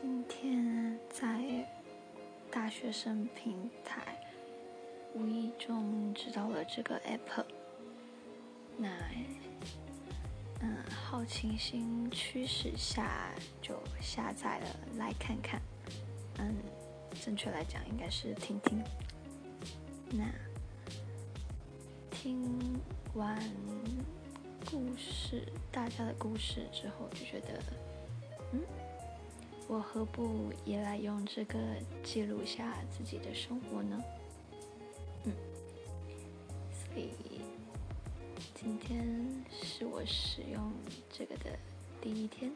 今天在大学生平台无意中知道了这个 app，那嗯，好奇心驱使下就下载了来看看。嗯，正确来讲应该是听听。那听完故事，大家的故事之后，就觉得，嗯，我何不也来用这个记录下自己的生活呢？嗯，所以今天是我使用这个的第一天，